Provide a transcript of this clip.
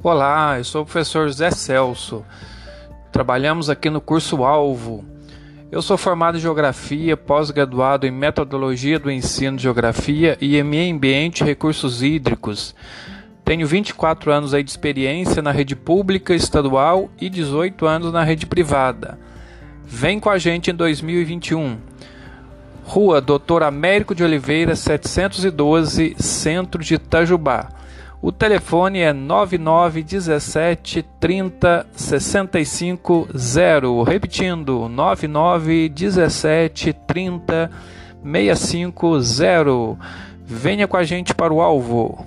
Olá, eu sou o professor Zé Celso. Trabalhamos aqui no curso Alvo. Eu sou formado em Geografia, pós-graduado em Metodologia do Ensino de Geografia e em Meio Ambiente e Recursos Hídricos. Tenho 24 anos de experiência na rede pública estadual e 18 anos na rede privada. Vem com a gente em 2021. Rua Doutor Américo de Oliveira, 712, Centro de Itajubá. O telefone é 9917 30 65 0. Repetindo, 9917 30 65 0. Venha com a gente para o alvo.